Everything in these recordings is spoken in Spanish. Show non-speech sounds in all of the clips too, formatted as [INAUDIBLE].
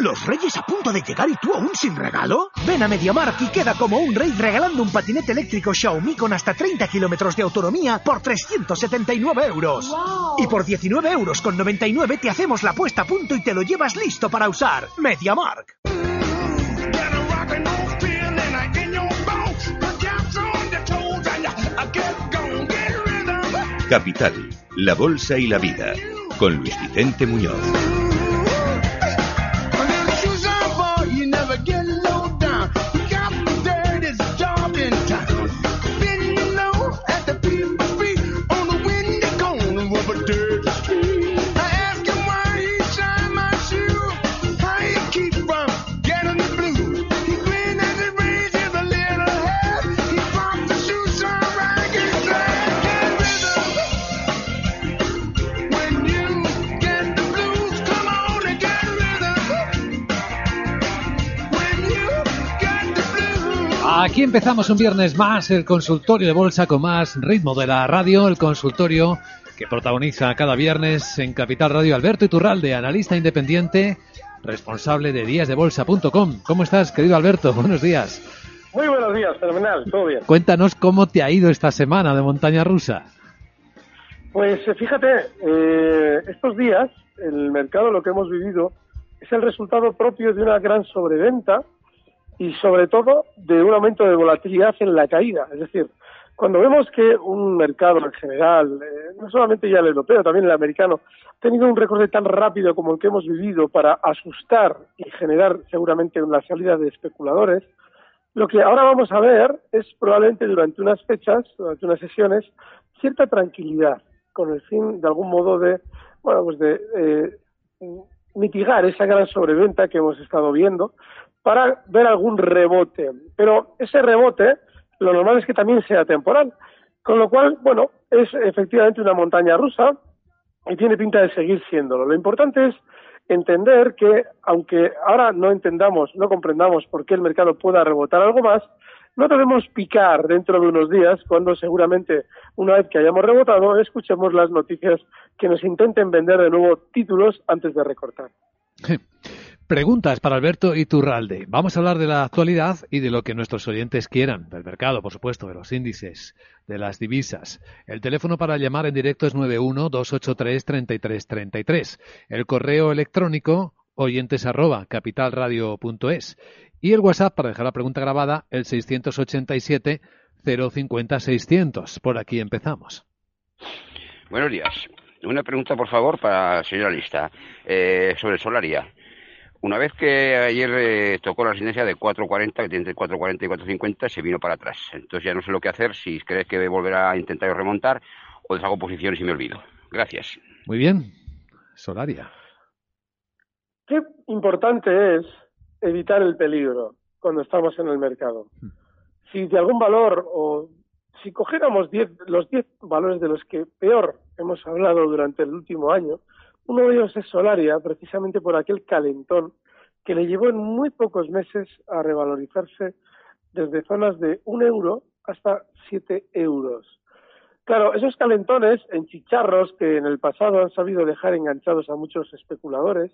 ¿Los reyes a punto de llegar y tú aún sin regalo? Ven a MediaMarkt y queda como un rey regalando un patinete eléctrico Xiaomi con hasta 30 kilómetros de autonomía por 379 euros. Y por 19 euros con 99 te hacemos la puesta a punto y te lo llevas listo para usar. MediaMarkt. Capital, la Bolsa y la Vida, con Luis Vicente Muñoz. Aquí empezamos un viernes más el consultorio de bolsa con más ritmo de la radio, el consultorio que protagoniza cada viernes en Capital Radio Alberto Iturralde, analista independiente, responsable de díasdebolsa.com. ¿Cómo estás, querido Alberto? [LAUGHS] Buenos días. Muy buenos días, fenomenal, todo bien. Cuéntanos cómo te ha ido esta semana de montaña rusa. Pues eh, fíjate, eh, estos días el mercado lo que hemos vivido es el resultado propio de una gran sobreventa y sobre todo de un aumento de volatilidad en la caída. Es decir, cuando vemos que un mercado en general, eh, no solamente ya el europeo, también el americano, ha tenido un recorte tan rápido como el que hemos vivido para asustar y generar seguramente una salida de especuladores, lo que ahora vamos a ver es probablemente durante unas fechas, durante unas sesiones, cierta tranquilidad, con el fin de algún modo de, bueno, pues de eh, mitigar esa gran sobreventa que hemos estado viendo, para ver algún rebote. Pero ese rebote, lo normal es que también sea temporal. Con lo cual, bueno, es efectivamente una montaña rusa y tiene pinta de seguir siéndolo. Lo importante es entender que, aunque ahora no entendamos, no comprendamos por qué el mercado pueda rebotar algo más, no debemos picar dentro de unos días cuando seguramente una vez que hayamos rebotado escuchemos las noticias que nos intenten vender de nuevo títulos antes de recortar. [LAUGHS] Preguntas para Alberto Iturralde. Vamos a hablar de la actualidad y de lo que nuestros oyentes quieran, del mercado, por supuesto, de los índices, de las divisas. El teléfono para llamar en directo es 91-283-3333. El correo electrónico oyentes arroba capitalradio.es. Y el WhatsApp para dejar la pregunta grabada, el 687 050 600. Por aquí empezamos. Buenos días. Una pregunta, por favor, para la señora Lista, eh, sobre Solaria. Una vez que ayer eh, tocó la resistencia de 4.40, que tiene entre 4.40 y 4.50, se vino para atrás. Entonces ya no sé lo que hacer, si crees que volverá a intentar remontar o deshago posiciones y me olvido. Gracias. Muy bien. Solaria. Qué importante es evitar el peligro cuando estamos en el mercado. Hmm. Si de algún valor o si cogiéramos los 10 valores de los que peor hemos hablado durante el último año, uno de ellos es Solaria, precisamente por aquel calentón que le llevó en muy pocos meses a revalorizarse desde zonas de un euro hasta siete euros. Claro, esos calentones en chicharros que en el pasado han sabido dejar enganchados a muchos especuladores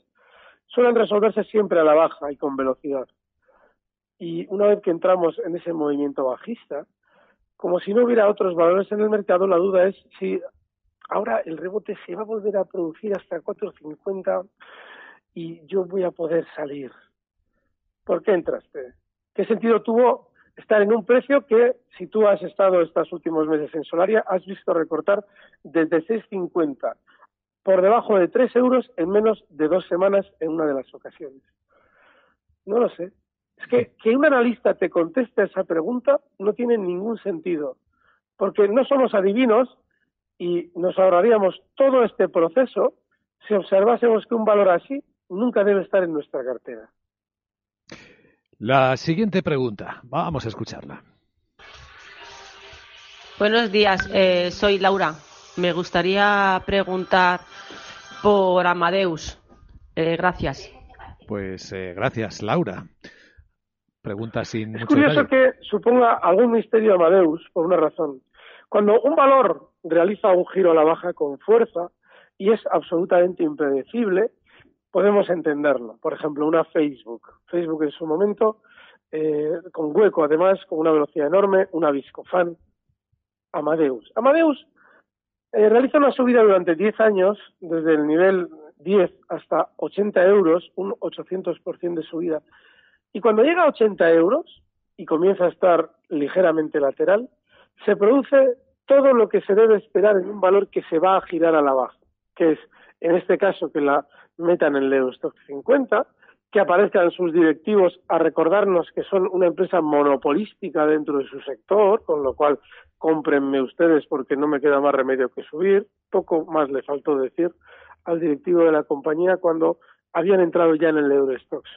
suelen resolverse siempre a la baja y con velocidad. Y una vez que entramos en ese movimiento bajista, como si no hubiera otros valores en el mercado, la duda es si ahora el rebote se va a volver a producir hasta 4.50 y yo voy a poder salir. ¿Por qué entraste? ¿Qué sentido tuvo estar en un precio que, si tú has estado estos últimos meses en Solaria, has visto recortar desde 6.50 por debajo de 3 euros en menos de dos semanas en una de las ocasiones. No lo sé. Es que que un analista te conteste esa pregunta no tiene ningún sentido, porque no somos adivinos y nos ahorraríamos todo este proceso si observásemos que un valor así nunca debe estar en nuestra cartera. La siguiente pregunta, vamos a escucharla. Buenos días, eh, soy Laura. Me gustaría preguntar por Amadeus. Eh, gracias. Pues eh, gracias, Laura. Pregunta sin. Es curioso que suponga algún misterio Amadeus, por una razón. Cuando un valor realiza un giro a la baja con fuerza y es absolutamente impredecible, podemos entenderlo. Por ejemplo, una Facebook. Facebook en su momento, eh, con hueco además, con una velocidad enorme, una Viscofan. Amadeus. Amadeus eh, realiza una subida durante 10 años, desde el nivel 10 hasta 80 euros, un 800% de subida. Y cuando llega a 80 euros y comienza a estar ligeramente lateral, se produce todo lo que se debe esperar en un valor que se va a girar a la baja, que es, en este caso, que la metan en el Eurostock 50, que aparezcan sus directivos a recordarnos que son una empresa monopolística dentro de su sector, con lo cual cómprenme ustedes porque no me queda más remedio que subir. Poco más le faltó decir al directivo de la compañía cuando habían entrado ya en el Eurostox.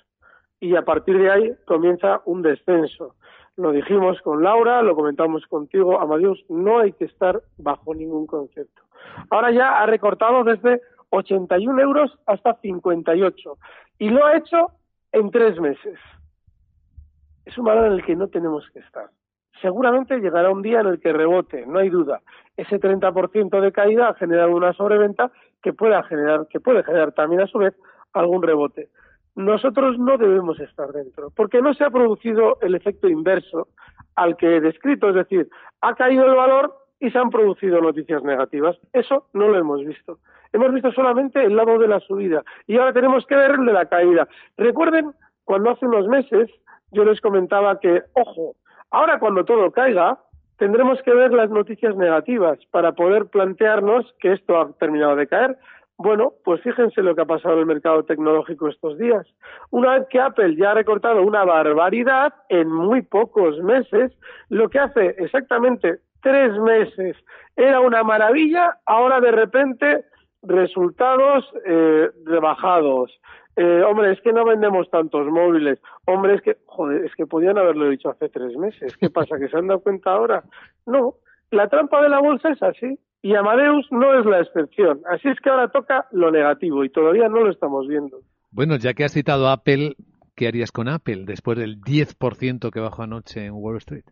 Y a partir de ahí comienza un descenso. Lo dijimos con Laura, lo comentamos contigo, Amadeus, no hay que estar bajo ningún concepto. Ahora ya ha recortado desde 81 euros hasta 58 y lo ha hecho en tres meses. Es un valor en el que no tenemos que estar. Seguramente llegará un día en el que rebote, no hay duda. Ese 30% de caída ha generado una sobreventa que puede generar, que puede generar también a su vez algún rebote. Nosotros no debemos estar dentro, porque no se ha producido el efecto inverso al que he descrito, es decir, ha caído el valor y se han producido noticias negativas. Eso no lo hemos visto. Hemos visto solamente el lado de la subida y ahora tenemos que ver el de la caída. Recuerden cuando hace unos meses yo les comentaba que, ojo, ahora cuando todo caiga, tendremos que ver las noticias negativas para poder plantearnos que esto ha terminado de caer. Bueno, pues fíjense lo que ha pasado en el mercado tecnológico estos días. Una vez que Apple ya ha recortado una barbaridad en muy pocos meses, lo que hace exactamente tres meses era una maravilla, ahora de repente resultados eh, rebajados. Eh, hombre, es que no vendemos tantos móviles. Hombre, es que, joder, es que podían haberlo dicho hace tres meses. ¿Qué pasa? ¿Que se han dado cuenta ahora? No, la trampa de la bolsa es así. Y Amadeus no es la excepción. Así es que ahora toca lo negativo y todavía no lo estamos viendo. Bueno, ya que has citado Apple, ¿qué harías con Apple después del 10% que bajó anoche en Wall Street?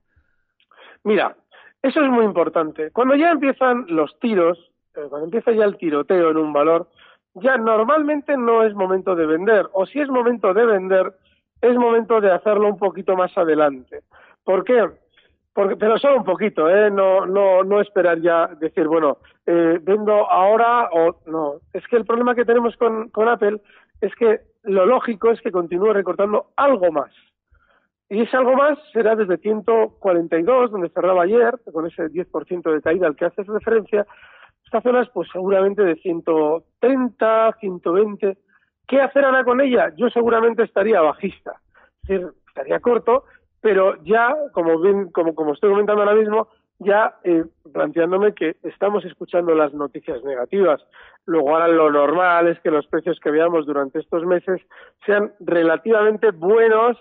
Mira, eso es muy importante. Cuando ya empiezan los tiros, eh, cuando empieza ya el tiroteo en un valor, ya normalmente no es momento de vender, o si es momento de vender, es momento de hacerlo un poquito más adelante. ¿Por qué? Porque, pero solo un poquito, ¿eh? No, no, no esperar ya decir, bueno, eh, vendo ahora o no. Es que el problema que tenemos con, con Apple es que lo lógico es que continúe recortando algo más. Y ese algo más será desde 142, donde cerraba ayer, con ese 10% de caída al que haces referencia, estas zonas pues seguramente de 130, 120. ¿Qué hacer ahora con ella? Yo seguramente estaría bajista, es decir, estaría corto, pero ya, como bien, como, como estoy comentando ahora mismo, ya eh, planteándome que estamos escuchando las noticias negativas. Luego ahora lo normal es que los precios que veamos durante estos meses sean relativamente buenos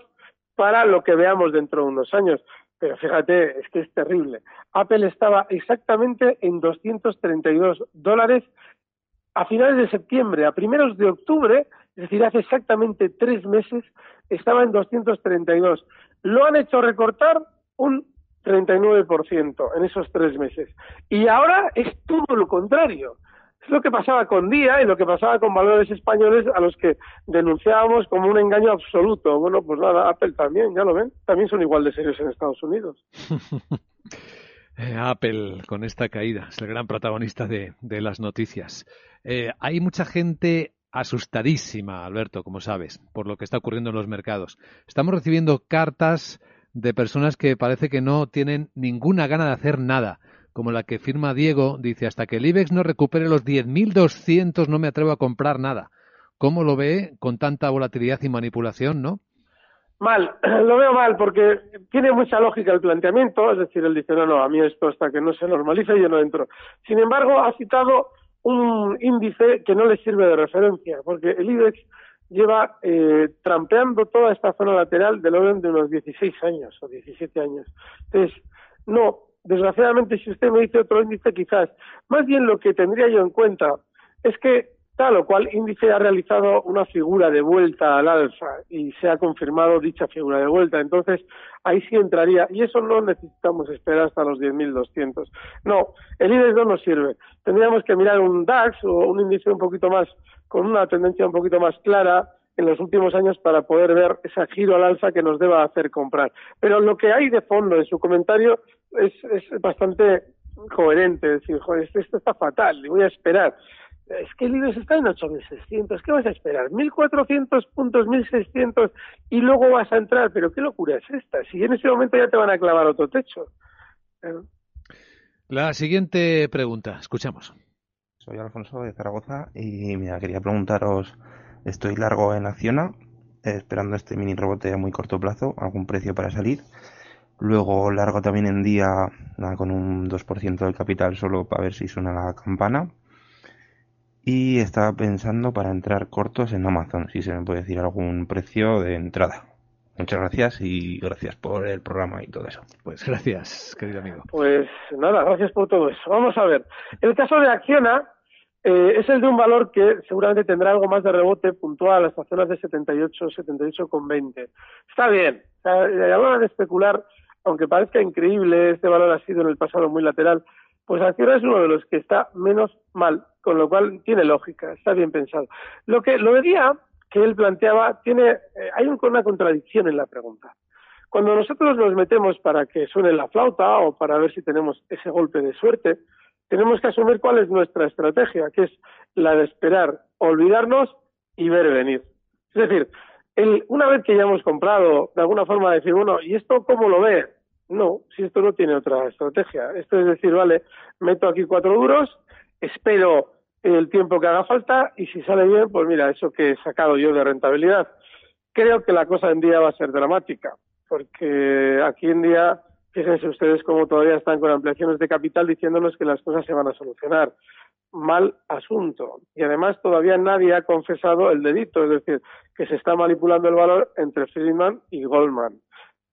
para lo que veamos dentro de unos años. Pero fíjate, es que es terrible. Apple estaba exactamente en 232 dólares a finales de septiembre, a primeros de octubre, es decir, hace exactamente tres meses, estaba en 232. Lo han hecho recortar un 39% en esos tres meses. Y ahora es todo lo contrario. Es lo que pasaba con Día y lo que pasaba con valores españoles a los que denunciábamos como un engaño absoluto. Bueno, pues nada, Apple también, ya lo ven, también son igual de serios en Estados Unidos. [LAUGHS] Eh, Apple con esta caída es el gran protagonista de, las noticias. Eh, hay mucha gente asustadísima, Alberto, como sabes, por lo que está ocurriendo en los mercados. Estamos recibiendo cartas de personas que parece que no tienen ninguna gana de hacer nada como la que firma Diego, dice, hasta que el IBEX no recupere los 10.200 no me atrevo a comprar nada. ¿Cómo lo ve con tanta volatilidad y manipulación, no? Mal, [CLEARS THROAT] lo veo mal porque tiene mucha lógica el planteamiento, es decir, él dice, no, no, a mí esto hasta que no se normalice yo no entro. Sin embargo, ha citado un índice que no le sirve de referencia, porque el IBEX lleva eh, trampeando toda esta zona lateral del orden de unos 16 años o 17 años. Entonces, no, desgraciadamente si usted me dice otro índice quizás, más bien lo que tendría yo en cuenta es que tal o cual índice ha realizado una figura de vuelta al alza y se ha confirmado dicha figura de vuelta. Entonces, ahí sí entraría, y eso no necesitamos esperar hasta los 10.200. No, el IBEX no nos sirve. Tendríamos que mirar un DAX o un índice un poquito más, con una tendencia un poquito más clara en los últimos años para poder ver ese giro al alza que nos deba hacer comprar. Pero lo que hay de fondo en su comentario es, es bastante coherente, es decir, esto está fatal, y voy a esperar es que el IBEX está en 8.600, ¿qué vas a esperar? 1.400 puntos, 1.600 y luego vas a entrar, pero qué locura es esta, si en ese momento ya te van a clavar otro techo. La siguiente pregunta, escuchamos. Soy Alfonso de Zaragoza y mira, quería preguntaros, estoy largo en Acciona, esperando este mini rebote a muy corto plazo, algún precio para salir. Luego largo también en día con un 2% del capital solo para ver si suena la campana y estaba pensando para entrar cortos en Amazon, si se me puede decir algún precio de entrada. Muchas gracias y gracias por el programa y todo eso. Pues gracias, querido amigo. Pues nada, gracias por todo eso. Vamos a ver. El caso de Acciona eh, es el de un valor que seguramente tendrá algo más de rebote puntual hasta zonas de 78, 78,20. Está bien. a la hora de especular, aunque parezca increíble, este valor ha sido en el pasado muy lateral, pues Acciona es uno de los que está menos mal, con lo cual tiene lógica, está bien pensado. Lo que lo día que él planteaba tiene eh, hay una contradicción en la pregunta. Cuando nosotros nos metemos para que suene la flauta o para ver si tenemos ese golpe de suerte, tenemos que asumir cuál es nuestra estrategia, que es la de esperar, olvidarnos y ver venir. Es decir, una vez que ya hemos comprado, de alguna forma decir, bueno, ¿y esto cómo lo ve? No, si esto no tiene otra estrategia. Esto es decir, vale, meto aquí cuatro duros, espero el tiempo que haga falta y si sale bien, pues mira, eso que he sacado yo de rentabilidad. Creo que la cosa en día va a ser dramática, porque aquí en día, fíjense ustedes cómo todavía están con ampliaciones de capital diciéndonos que las cosas se van a solucionar. Mal asunto. Y además todavía nadie ha confesado el delito, es decir, que se está manipulando el valor entre Friedman y Goldman.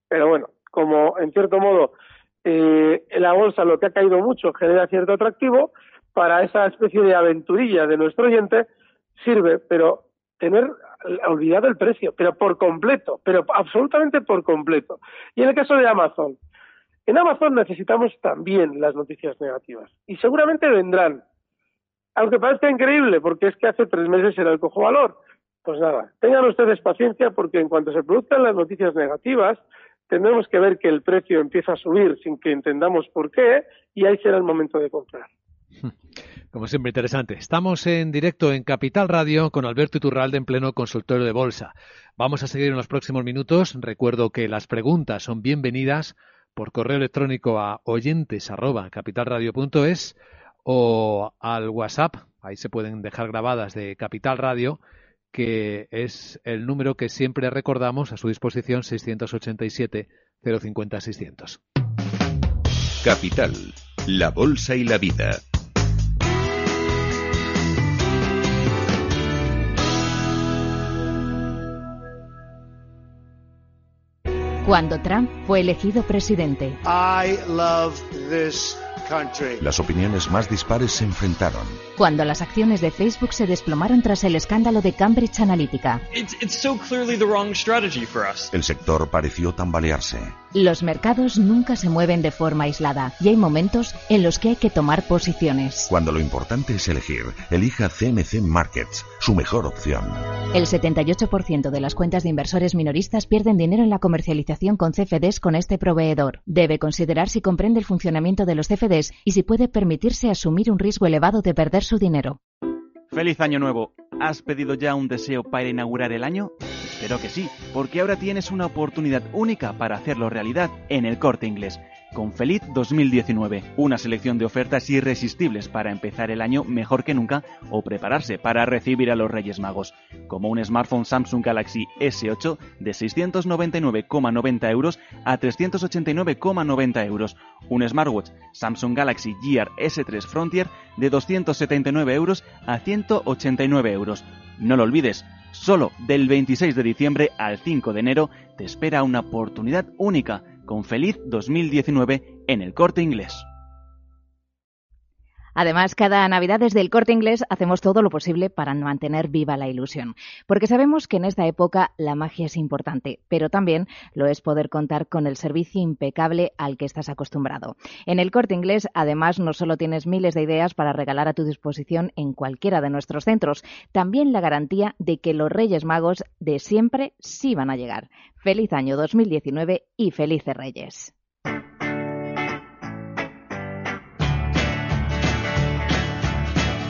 Pero bueno, como en cierto modo eh, la bolsa lo que ha caído mucho genera cierto atractivo, para esa especie de aventurilla de nuestro oyente sirve, pero tener olvidado el precio, pero por completo, pero absolutamente por completo. Y en el caso de Amazon, en Amazon necesitamos también las noticias negativas y seguramente vendrán, aunque parezca increíble porque es que hace tres meses era el cojo valor. Pues nada, tengan ustedes paciencia porque en cuanto se produzcan las noticias negativas, tendremos que ver que el precio empieza a subir sin que entendamos por qué y ahí será el momento de comprar. Como siempre, interesante. Estamos en directo en Capital Radio con Alberto Iturralde en pleno consultorio de bolsa. Vamos a seguir en los próximos minutos. Recuerdo que las preguntas son bienvenidas por correo electrónico a oyentes@capitalradio.es o al WhatsApp. Ahí se pueden dejar grabadas de Capital Radio que es el número que siempre recordamos a su disposición 687 050 600. Capital, la bolsa y la vida. Cuando Trump fue elegido presidente. I love this las opiniones más dispares se enfrentaron. Cuando las acciones de Facebook se desplomaron tras el escándalo de Cambridge Analytica. El sector pareció tambalearse. Los mercados nunca se mueven de forma aislada y hay momentos en los que hay que tomar posiciones. Cuando lo importante es elegir, elija CMC Markets, su mejor opción. El 78% de las cuentas de inversores minoristas pierden dinero en la comercialización con CFDs con este proveedor. Debe considerar si comprende el funcionamiento de los CFDs y si puede permitirse asumir un riesgo elevado de perder dinero. Feliz año nuevo. ¿Has pedido ya un deseo para inaugurar el año? Espero que sí, porque ahora tienes una oportunidad única para hacerlo realidad en el corte inglés. Con Feliz 2019, una selección de ofertas irresistibles para empezar el año mejor que nunca o prepararse para recibir a los Reyes Magos, como un smartphone Samsung Galaxy S8 de 699,90 euros a 389,90 euros, un smartwatch Samsung Galaxy Gear S3 Frontier de 279 euros a 189 euros. No lo olvides, solo del 26 de diciembre al 5 de enero te espera una oportunidad única con Feliz 2019 en el corte inglés. Además, cada Navidad desde el corte inglés hacemos todo lo posible para mantener viva la ilusión, porque sabemos que en esta época la magia es importante, pero también lo es poder contar con el servicio impecable al que estás acostumbrado. En el corte inglés, además, no solo tienes miles de ideas para regalar a tu disposición en cualquiera de nuestros centros, también la garantía de que los Reyes Magos de siempre sí van a llegar. Feliz año 2019 y felices Reyes.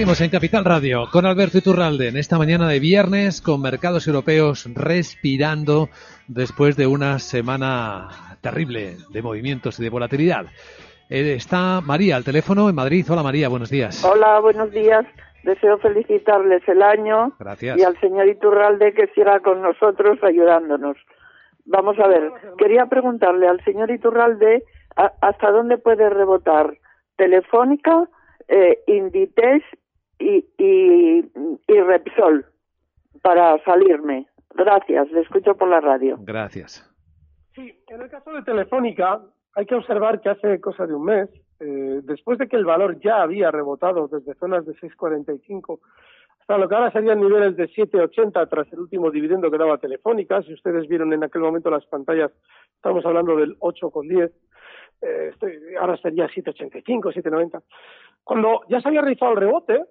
Seguimos en Capital Radio con Alberto Iturralde en esta mañana de viernes con mercados europeos respirando después de una semana terrible de movimientos y de volatilidad. Eh, está María al teléfono en Madrid. Hola María, buenos días. Hola, buenos días. Deseo felicitarles el año Gracias. y al señor Iturralde que siga con nosotros ayudándonos. Vamos a ver, quería preguntarle al señor Iturralde hasta dónde puede rebotar Telefónica, eh, Inditex y, y, y Repsol para salirme. Gracias, le escucho por la radio. Gracias. Sí, en el caso de Telefónica hay que observar que hace cosa de un mes, eh, después de que el valor ya había rebotado desde zonas de 6,45 hasta lo que ahora serían niveles de 7,80 tras el último dividendo que daba Telefónica, si ustedes vieron en aquel momento las pantallas, estamos hablando del 8,10, eh, estoy- ahora sería 7,85, 7,90. Cuando ya se había realizado el rebote,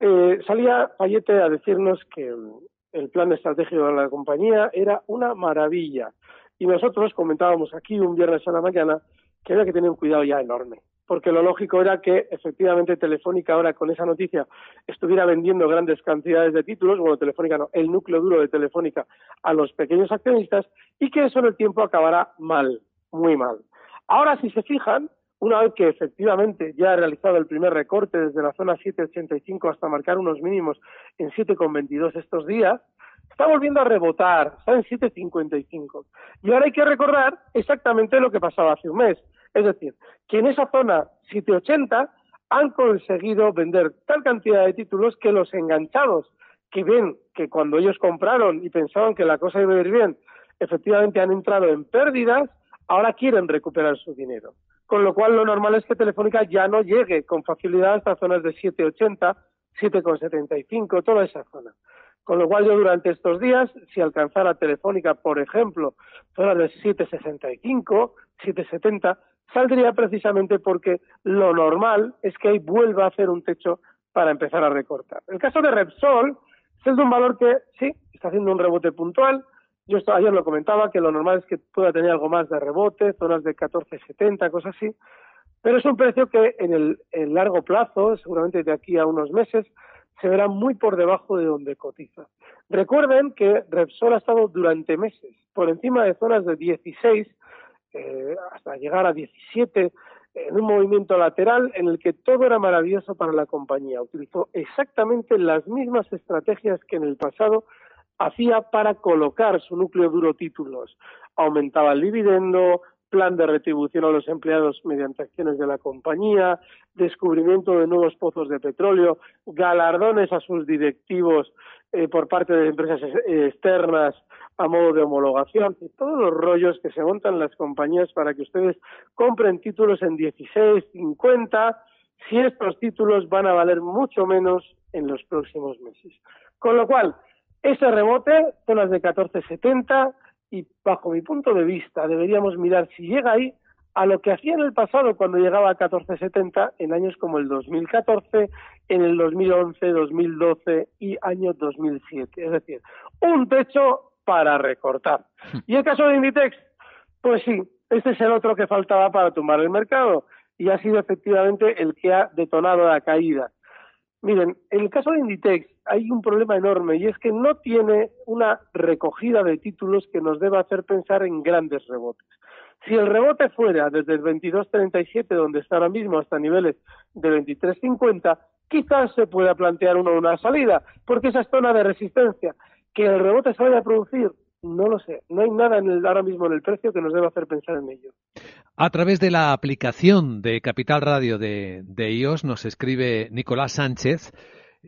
eh, salía Fayete a decirnos que mm, el plan estratégico de la compañía era una maravilla. Y nosotros comentábamos aquí un viernes a la mañana que había que tener un cuidado ya enorme. Porque lo lógico era que efectivamente Telefónica ahora con esa noticia estuviera vendiendo grandes cantidades de títulos, bueno, Telefónica no, el núcleo duro de Telefónica a los pequeños accionistas y que eso en el tiempo acabará mal, muy mal. Ahora, si se fijan, una vez que efectivamente ya ha realizado el primer recorte desde la zona 7,85 hasta marcar unos mínimos en 7,22 estos días, está volviendo a rebotar, está en 7,55. Y ahora hay que recordar exactamente lo que pasaba hace un mes. Es decir, que en esa zona 7,80 han conseguido vender tal cantidad de títulos que los enganchados que ven que cuando ellos compraron y pensaban que la cosa iba a ir bien, efectivamente han entrado en pérdidas, ahora quieren recuperar su dinero. Con lo cual, lo normal es que Telefónica ya no llegue con facilidad a estas zonas de 7,80, 7,75, toda esa zona. Con lo cual, yo durante estos días, si alcanzara Telefónica, por ejemplo, zonas de 7,65, 7,70, saldría precisamente porque lo normal es que ahí vuelva a hacer un techo para empezar a recortar. El caso de Repsol es de un valor que sí, está haciendo un rebote puntual, yo ayer lo comentaba, que lo normal es que pueda tener algo más de rebote, zonas de 14,70, cosas así, pero es un precio que en el en largo plazo, seguramente de aquí a unos meses, se verá muy por debajo de donde cotiza. Recuerden que Repsol ha estado durante meses por encima de zonas de 16 eh, hasta llegar a 17 en un movimiento lateral en el que todo era maravilloso para la compañía. Utilizó exactamente las mismas estrategias que en el pasado hacía para colocar su núcleo duro títulos. Aumentaba el dividendo, plan de retribución a los empleados mediante acciones de la compañía, descubrimiento de nuevos pozos de petróleo, galardones a sus directivos eh, por parte de empresas externas a modo de homologación, y todos los rollos que se montan las compañías para que ustedes compren títulos en 16, 50, si estos títulos van a valer mucho menos en los próximos meses. Con lo cual, ese rebote, zonas de 14,70, y bajo mi punto de vista deberíamos mirar si llega ahí a lo que hacía en el pasado cuando llegaba a 1470 en años como el 2014, en el 2011, 2012 y año 2007. Es decir, un techo para recortar. [LAUGHS] Y el caso de Inditex, pues sí, este es el otro que faltaba para tumbar el mercado y ha sido efectivamente el que ha detonado la caída. Miren, en el caso de Inditex hay un problema enorme y es que no tiene una recogida de títulos que nos deba hacer pensar en grandes rebotes. Si el rebote fuera desde el 22.37, donde está ahora mismo, hasta niveles de 23.50, quizás se pueda plantear uno una salida, porque esa es zona de resistencia. Que el rebote se vaya a producir, no lo sé. No hay nada en el, ahora mismo en el precio que nos deba hacer pensar en ello. A través de la aplicación de Capital Radio de, de iOS nos escribe Nicolás Sánchez.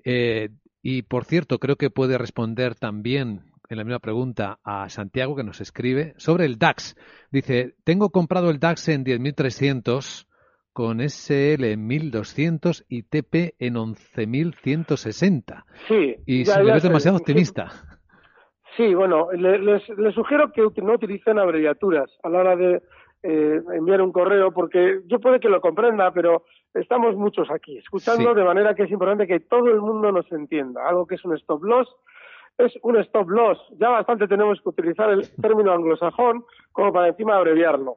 Eh, y por cierto, creo que puede responder también en la misma pregunta a Santiago que nos escribe sobre el DAX. Dice, tengo comprado el DAX en 10.300 con SL en 1.200 y TP en 11.160. Sí. Y si le ves demasiado [LAUGHS] optimista. Sí, bueno, les, sugiero que no utilicen abreviaturas a la hora de eh, enviar un correo, porque yo puede que lo comprenda, pero estamos muchos aquí escuchando, de manera que es importante que todo el mundo nos entienda. Algo que es un stop loss es un stop loss. Ya bastante tenemos que utilizar el término anglosajón como para encima abreviarlo.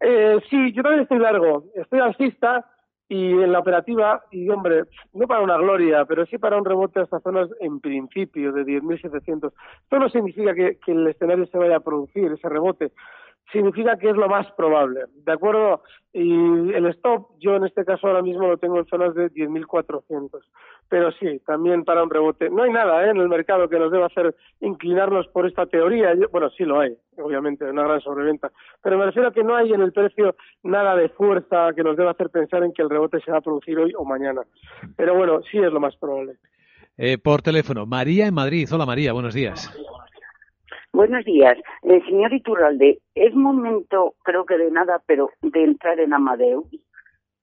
Eh, sí, yo también estoy largo, estoy alcista y en la operativa, y hombre, no para una gloria, pero sí para un rebote a estas zonas en principio de 10.700. Esto no significa que, que el escenario se vaya a producir, ese rebote, significa que es lo más probable, ¿de acuerdo? Y el stop, yo en este caso ahora mismo lo tengo en zonas de 10.400. Pero sí, también para un rebote. No hay nada ¿eh? en el mercado que nos deba hacer inclinarnos por esta teoría. bueno, sí lo hay, obviamente, una gran sobreventa. Pero me refiero a que no hay en el precio nada de fuerza que nos deba hacer pensar en que el rebote se va a producir hoy o mañana. Pero bueno, sí es lo más probable. Eh, por teléfono, María en Madrid. Hola María, buenos días. Buenos días. Eh, señor Iturralde, es momento, creo que de nada, pero de entrar en Amadeus.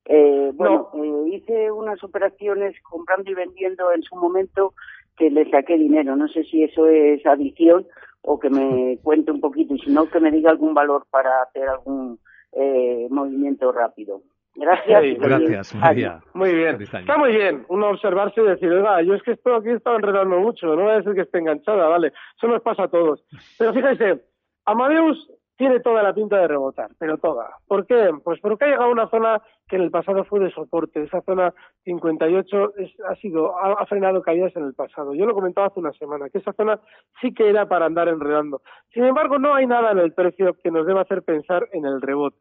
Eh, bueno, eh, hice unas operaciones comprando y vendiendo en su momento que le saqué dinero. No sé si eso es adición o que me [LAUGHS] cuente un poquito y si no, que me diga algún valor para hacer algún eh, movimiento rápido. Gracias. gracias, María. Muy bien. Está muy bien uno observarse y decir, oiga, yo es que esto aquí estaba enredando mucho, no voy a decir que esté enganchada, vale. Eso nos pasa a todos. Pero fíjense, Amadeus tiene toda la pinta de rebotar, pero toda. ¿Por qué? Pues porque ha llegado a una zona que en el pasado fue de soporte. Esa zona 58 es, ha sido ha, frenado caídas en el pasado. Yo lo comentaba hace una semana, que esa zona sí que era para andar enredando. Sin embargo, no hay nada en el precio que nos deba hacer pensar en el rebote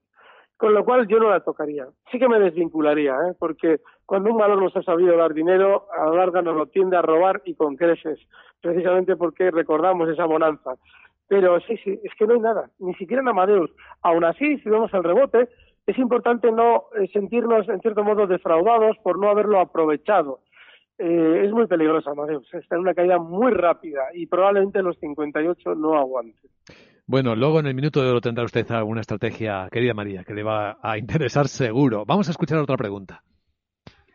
con lo cual yo no la tocaría. Sí que me desvincularía, ¿eh? porque cuando un valor nos ha sabido dar dinero, a la larga nos lo tiende a robar y con creces, precisamente porque recordamos esa bonanza. Pero sí, sí, es que no hay nada, ni siquiera en Amadeus. Aún así, si vemos el rebote, es importante no eh, sentirnos, en cierto modo, defraudados por no haberlo aprovechado. Eh, es muy peligrosa Amadeus, está en una caída muy rápida y probablemente los 58 no aguanten. Bueno, luego en el minuto de oro tendrá usted alguna estrategia, querida María, que le va a interesar seguro. Vamos a escuchar otra pregunta.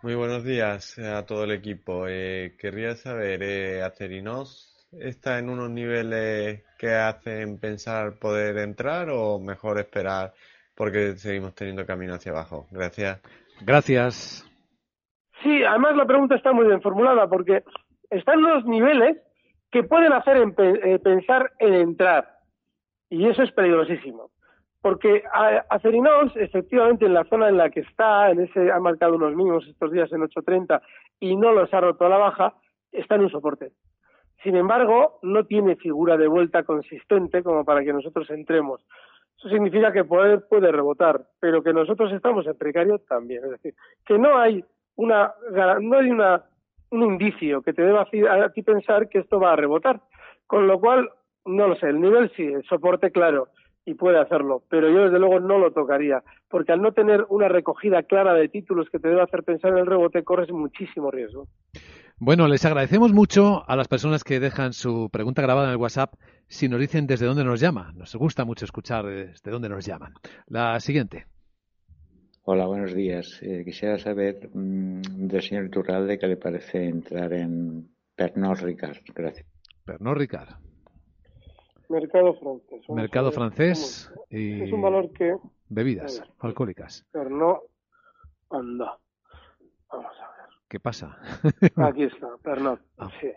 Muy buenos días a todo el equipo. Eh, querría saber, eh, ¿Acerinos está en unos niveles que hacen pensar poder entrar o mejor esperar porque seguimos teniendo camino hacia abajo? Gracias. Gracias. Sí, además la pregunta está muy bien formulada porque están los niveles que pueden hacer eh, pensar en entrar. Y eso es peligrosísimo. Porque Acerinos, efectivamente, en la zona en la que está, en ese ha marcado unos mínimos estos días en 8.30 y no los ha roto a la baja, está en un soporte. Sin embargo, no tiene figura de vuelta consistente como para que nosotros entremos. Eso significa que puede, puede rebotar, pero que nosotros estamos en precario también. Es decir, que no hay una no hay una, un indicio que te deba a ti pensar que esto va a rebotar. Con lo cual, no lo sé, el nivel sí, el soporte claro, y puede hacerlo, pero yo desde luego no lo tocaría, porque al no tener una recogida clara de títulos que te debe hacer pensar en el rebote, corres muchísimo riesgo. Bueno, les agradecemos mucho a las personas que dejan su pregunta grabada en el WhatsApp si nos dicen desde dónde nos llaman. Nos gusta mucho escuchar desde dónde nos llaman. La siguiente. Hola, buenos días. Eh, quisiera saber mmm, del señor Turralde qué le parece entrar en Pernod Ricard. Gracias. Pernod Ricard. Mercado francés. Mercado francés y... Es un valor que... Bebidas alcohólicas. Pero no... Anda. Vamos a ver. ¿Qué pasa? Aquí está, Pernod. [LAUGHS] Ah. Sí.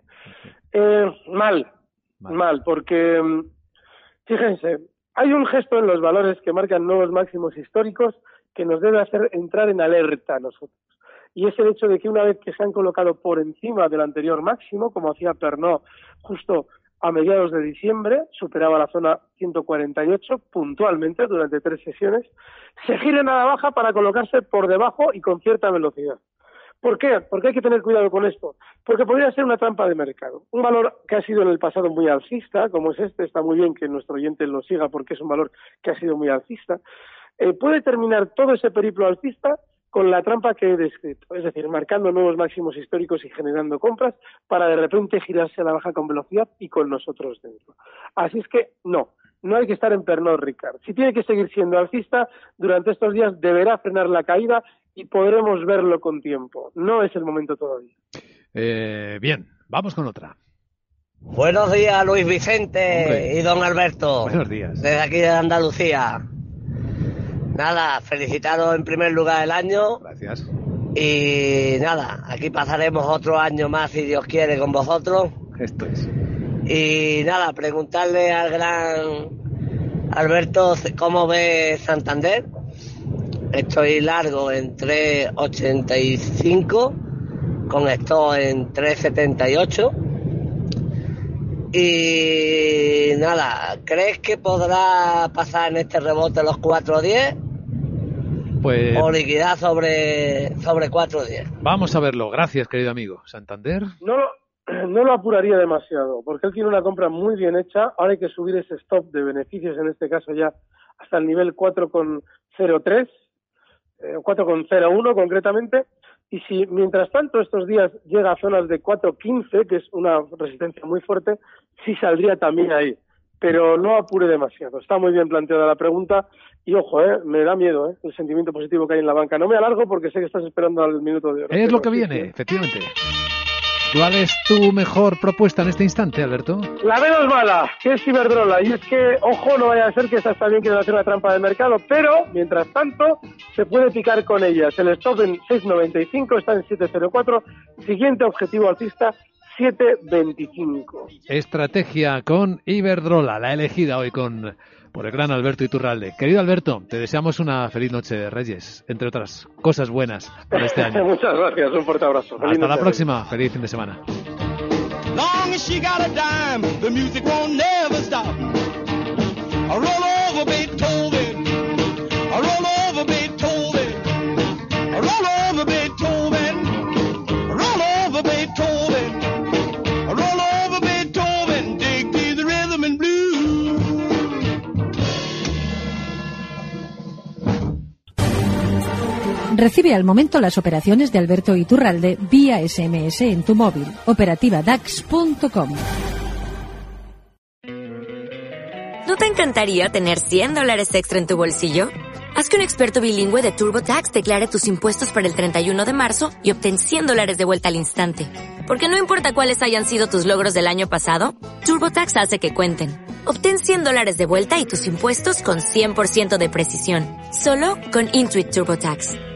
Eh, mal. mal, porque mm, fíjense, hay un gesto en los valores que marcan nuevos máximos históricos que nos debe hacer entrar en alerta a nosotros. Y es el hecho de que una vez que se han colocado por encima del anterior máximo, como hacía Pernod justo a mediados de diciembre, superaba la zona 148 puntualmente durante tres sesiones, se giren a la baja para colocarse por debajo y con cierta velocidad. ¿Por qué? Porque hay que tener cuidado con esto. Porque podría ser una trampa de mercado. Un valor que ha sido en el pasado muy alcista, como es este, está muy bien que nuestro oyente lo siga porque es un valor que ha sido muy alcista, eh, puede terminar todo ese periplo alcista con la trampa que he descrito, es decir, marcando nuevos máximos históricos y generando compras para de repente girarse a la baja con velocidad y con nosotros dentro. Así es que no, no hay que estar en Pernod Ricard. Si tiene que seguir siendo alcista, durante estos días deberá frenar la caída y podremos verlo con tiempo. No es el momento todavía. Eh, bien, vamos con otra. Buenos días, Luis Vicente y don Alberto. Buenos días. Desde aquí de Andalucía. Nada, felicitaros en primer lugar el año. Gracias. Y nada, aquí pasaremos otro año más, si Dios quiere, con vosotros. Esto es. Y nada, preguntarle al gran Alberto cómo ve Santander Estoy largo en 3.85, con esto en 3.78. Y nada, ¿crees que podrá pasar en este rebote los 4.10? Pues... O liquidar sobre, sobre 4.10. Vamos a verlo. Gracias, querido amigo. ¿Santander? No lo, [CLEARS THROAT] no lo apuraría demasiado, porque él tiene una compra muy bien hecha. Ahora hay que subir ese stop de beneficios, en este caso ya hasta el nivel 4,03 eh, 4,01 concretamente, y si mientras tanto estos días llega a zonas de 4,15, que es una resistencia muy fuerte, sí saldría también ahí. Pero no apure demasiado. Está muy bien planteada la pregunta y ojo, eh, me da miedo eh, el sentimiento positivo que hay en la banca. No me alargo porque sé que estás esperando al minuto de oro. Es lo que viene, efectivamente. ¿Cuál es tu mejor propuesta en este instante, Alberto? La menos mala, que es Ciberdrola. Y es que, ojo, no vaya a ser que esta está bien que hacer una trampa de mercado, pero, mientras tanto, se puede picar con ellas. El stop en 6.95 está en 7.04. Siguiente objetivo alcista, 7.25. Estrategia con Iberdrola, la elegida hoy con por el gran Alberto Iturralde. Querido Alberto, te deseamos una feliz noche de Reyes, entre otras cosas buenas para este año. [LAUGHS] Muchas gracias, un fuerte abrazo. Hasta la próxima, feliz fin de semana. Recibe al momento las operaciones de Alberto Iturralde vía SMS en tu móvil. Operativa DAX.com. ¿No te encantaría tener 100 dólares extra en tu bolsillo? Haz que un experto bilingüe de TurboTax declare tus impuestos para el 31 de marzo y obtén 100 dólares de vuelta al instante. Porque no importa cuáles hayan sido tus logros del año pasado, TurboTax hace que cuenten. Obtén 100 dólares de vuelta y tus impuestos con 100% de precisión. Solo con Intuit TurboTax.